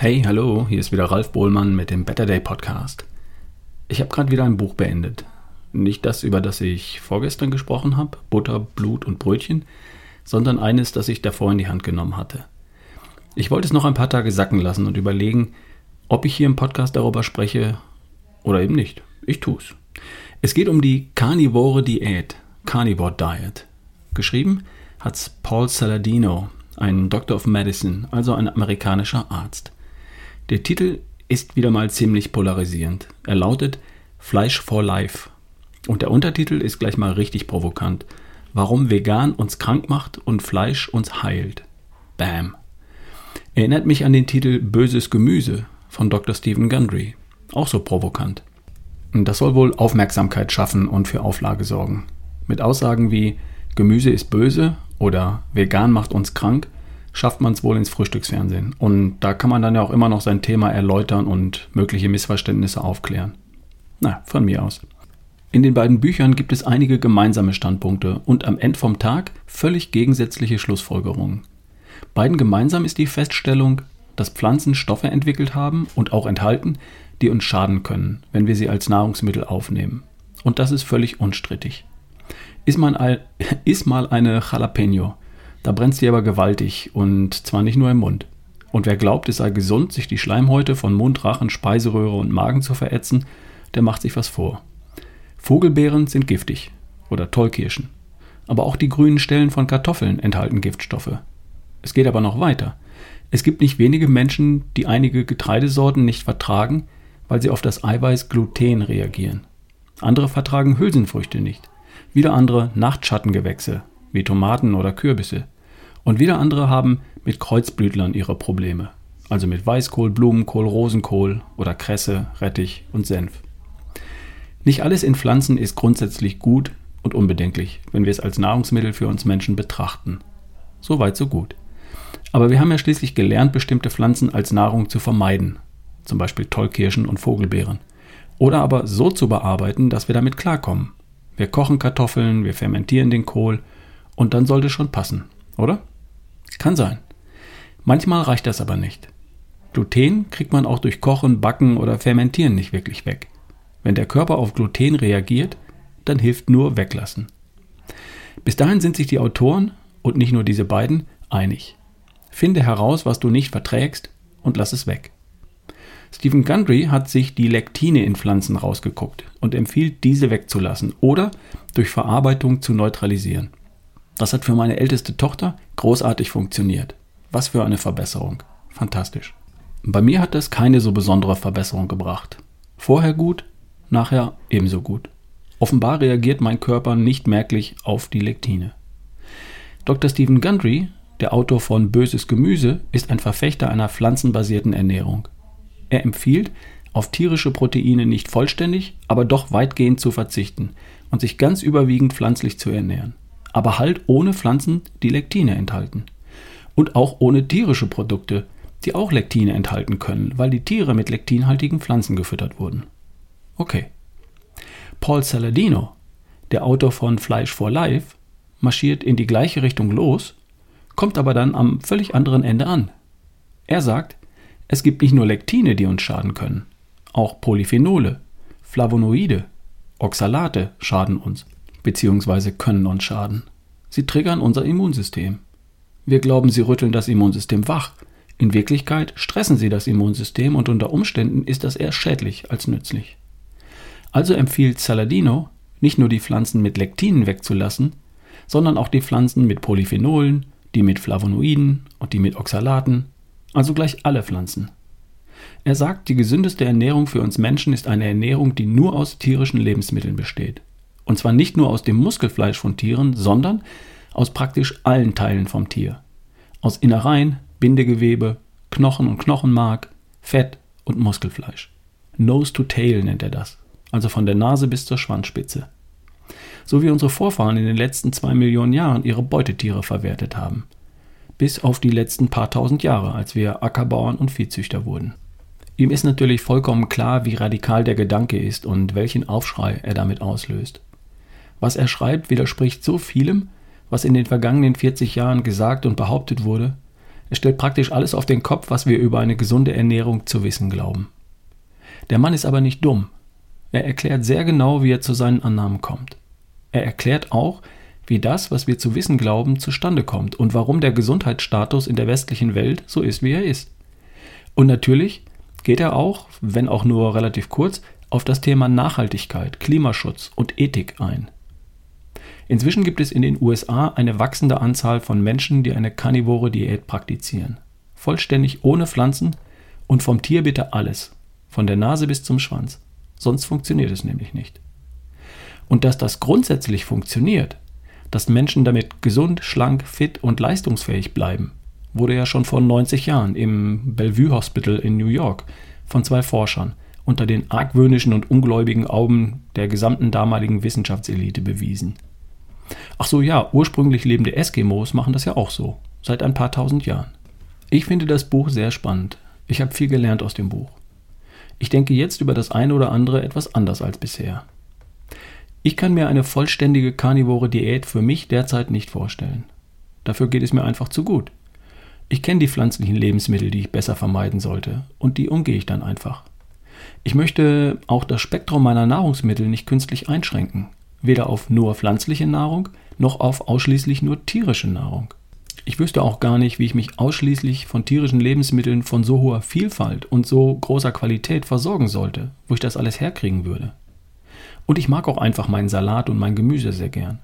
Hey, hallo, hier ist wieder Ralf Bohlmann mit dem Better Day Podcast. Ich habe gerade wieder ein Buch beendet. Nicht das, über das ich vorgestern gesprochen habe, Butter, Blut und Brötchen, sondern eines, das ich davor in die Hand genommen hatte. Ich wollte es noch ein paar Tage sacken lassen und überlegen, ob ich hier im Podcast darüber spreche oder eben nicht. Ich tue es. Es geht um die Carnivore Diät, Carnivore Diet. Geschrieben hat Paul Saladino, ein Doctor of Medicine, also ein amerikanischer Arzt. Der Titel ist wieder mal ziemlich polarisierend. Er lautet Fleisch for Life. Und der Untertitel ist gleich mal richtig provokant. Warum vegan uns krank macht und Fleisch uns heilt. Bam. Erinnert mich an den Titel Böses Gemüse von Dr. Stephen Gundry. Auch so provokant. Das soll wohl Aufmerksamkeit schaffen und für Auflage sorgen. Mit Aussagen wie Gemüse ist böse oder vegan macht uns krank schafft man es wohl ins Frühstücksfernsehen. Und da kann man dann ja auch immer noch sein Thema erläutern und mögliche Missverständnisse aufklären. Na, von mir aus. In den beiden Büchern gibt es einige gemeinsame Standpunkte und am Ende vom Tag völlig gegensätzliche Schlussfolgerungen. Beiden gemeinsam ist die Feststellung, dass Pflanzen Stoffe entwickelt haben und auch enthalten, die uns schaden können, wenn wir sie als Nahrungsmittel aufnehmen. Und das ist völlig unstrittig. Ist, man, ist mal eine Jalapeno da brennt sie aber gewaltig und zwar nicht nur im Mund. Und wer glaubt, es sei gesund, sich die Schleimhäute von Mund, Rachen, Speiseröhre und Magen zu verätzen, der macht sich was vor. Vogelbeeren sind giftig oder Tollkirschen. Aber auch die grünen Stellen von Kartoffeln enthalten Giftstoffe. Es geht aber noch weiter. Es gibt nicht wenige Menschen, die einige Getreidesorten nicht vertragen, weil sie auf das Eiweiß Gluten reagieren. Andere vertragen Hülsenfrüchte nicht. Wieder andere Nachtschattengewächse wie Tomaten oder Kürbisse. Und wieder andere haben mit Kreuzblütlern ihre Probleme, also mit Weißkohl, Blumenkohl, Rosenkohl oder Kresse, Rettich und Senf. Nicht alles in Pflanzen ist grundsätzlich gut und unbedenklich, wenn wir es als Nahrungsmittel für uns Menschen betrachten. So weit, so gut. Aber wir haben ja schließlich gelernt, bestimmte Pflanzen als Nahrung zu vermeiden, zum Beispiel Tollkirschen und Vogelbeeren. Oder aber so zu bearbeiten, dass wir damit klarkommen. Wir kochen Kartoffeln, wir fermentieren den Kohl und dann sollte schon passen, oder? Kann sein. Manchmal reicht das aber nicht. Gluten kriegt man auch durch Kochen, Backen oder Fermentieren nicht wirklich weg. Wenn der Körper auf Gluten reagiert, dann hilft nur weglassen. Bis dahin sind sich die Autoren, und nicht nur diese beiden, einig. Finde heraus, was du nicht verträgst und lass es weg. Stephen Gundry hat sich die Lektine in Pflanzen rausgeguckt und empfiehlt, diese wegzulassen oder durch Verarbeitung zu neutralisieren. Das hat für meine älteste Tochter großartig funktioniert. Was für eine Verbesserung. Fantastisch. Bei mir hat das keine so besondere Verbesserung gebracht. Vorher gut, nachher ebenso gut. Offenbar reagiert mein Körper nicht merklich auf die Lektine. Dr. Stephen Gundry, der Autor von Böses Gemüse, ist ein Verfechter einer pflanzenbasierten Ernährung. Er empfiehlt, auf tierische Proteine nicht vollständig, aber doch weitgehend zu verzichten und sich ganz überwiegend pflanzlich zu ernähren aber halt ohne Pflanzen, die Lektine enthalten. Und auch ohne tierische Produkte, die auch Lektine enthalten können, weil die Tiere mit lektinhaltigen Pflanzen gefüttert wurden. Okay. Paul Saladino, der Autor von Fleisch for Life, marschiert in die gleiche Richtung los, kommt aber dann am völlig anderen Ende an. Er sagt, es gibt nicht nur Lektine, die uns schaden können, auch Polyphenole, Flavonoide, Oxalate schaden uns bzw. können uns schaden. Sie triggern unser Immunsystem. Wir glauben, sie rütteln das Immunsystem wach. In Wirklichkeit stressen sie das Immunsystem und unter Umständen ist das eher schädlich als nützlich. Also empfiehlt Saladino, nicht nur die Pflanzen mit Lektinen wegzulassen, sondern auch die Pflanzen mit Polyphenolen, die mit Flavonoiden und die mit Oxalaten, also gleich alle Pflanzen. Er sagt, die gesündeste Ernährung für uns Menschen ist eine Ernährung, die nur aus tierischen Lebensmitteln besteht. Und zwar nicht nur aus dem Muskelfleisch von Tieren, sondern aus praktisch allen Teilen vom Tier. Aus Innereien, Bindegewebe, Knochen und Knochenmark, Fett und Muskelfleisch. Nose to tail nennt er das, also von der Nase bis zur Schwanzspitze. So wie unsere Vorfahren in den letzten zwei Millionen Jahren ihre Beutetiere verwertet haben. Bis auf die letzten paar tausend Jahre, als wir Ackerbauern und Viehzüchter wurden. Ihm ist natürlich vollkommen klar, wie radikal der Gedanke ist und welchen Aufschrei er damit auslöst. Was er schreibt, widerspricht so vielem, was in den vergangenen 40 Jahren gesagt und behauptet wurde. Es stellt praktisch alles auf den Kopf, was wir über eine gesunde Ernährung zu wissen glauben. Der Mann ist aber nicht dumm. Er erklärt sehr genau, wie er zu seinen Annahmen kommt. Er erklärt auch, wie das, was wir zu wissen glauben, zustande kommt und warum der Gesundheitsstatus in der westlichen Welt so ist, wie er ist. Und natürlich geht er auch, wenn auch nur relativ kurz, auf das Thema Nachhaltigkeit, Klimaschutz und Ethik ein. Inzwischen gibt es in den USA eine wachsende Anzahl von Menschen, die eine karnivore Diät praktizieren. Vollständig ohne Pflanzen und vom Tier bitte alles, von der Nase bis zum Schwanz. Sonst funktioniert es nämlich nicht. Und dass das grundsätzlich funktioniert, dass Menschen damit gesund, schlank, fit und leistungsfähig bleiben, wurde ja schon vor 90 Jahren im Bellevue Hospital in New York von zwei Forschern unter den argwöhnischen und ungläubigen Augen der gesamten damaligen Wissenschaftselite bewiesen. Ach so ja, ursprünglich lebende Eskimos machen das ja auch so, seit ein paar tausend Jahren. Ich finde das Buch sehr spannend. Ich habe viel gelernt aus dem Buch. Ich denke jetzt über das eine oder andere etwas anders als bisher. Ich kann mir eine vollständige karnivore Diät für mich derzeit nicht vorstellen. Dafür geht es mir einfach zu gut. Ich kenne die pflanzlichen Lebensmittel, die ich besser vermeiden sollte, und die umgehe ich dann einfach. Ich möchte auch das Spektrum meiner Nahrungsmittel nicht künstlich einschränken, weder auf nur pflanzliche Nahrung noch auf ausschließlich nur tierische Nahrung. Ich wüsste auch gar nicht, wie ich mich ausschließlich von tierischen Lebensmitteln von so hoher Vielfalt und so großer Qualität versorgen sollte, wo ich das alles herkriegen würde. Und ich mag auch einfach meinen Salat und mein Gemüse sehr gern.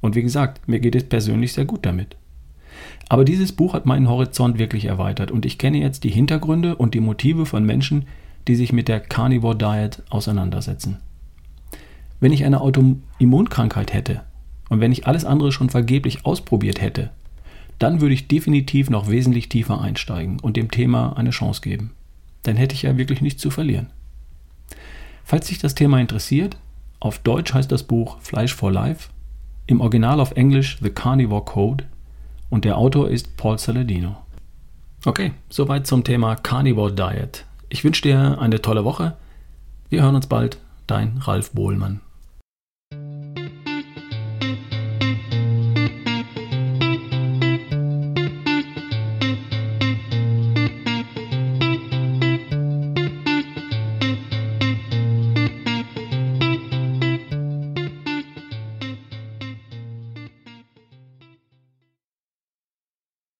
Und wie gesagt, mir geht es persönlich sehr gut damit. Aber dieses Buch hat meinen Horizont wirklich erweitert und ich kenne jetzt die Hintergründe und die Motive von Menschen, die sich mit der Carnivore Diet auseinandersetzen. Wenn ich eine Autoimmunkrankheit hätte und wenn ich alles andere schon vergeblich ausprobiert hätte, dann würde ich definitiv noch wesentlich tiefer einsteigen und dem Thema eine Chance geben. Dann hätte ich ja wirklich nichts zu verlieren. Falls dich das Thema interessiert, auf Deutsch heißt das Buch Fleisch for Life, im Original auf Englisch The Carnivore Code und der Autor ist Paul Saladino. Okay, soweit zum Thema Carnivore Diet. Ich wünsche dir eine tolle Woche. Wir hören uns bald. Dein Ralf Bohlmann.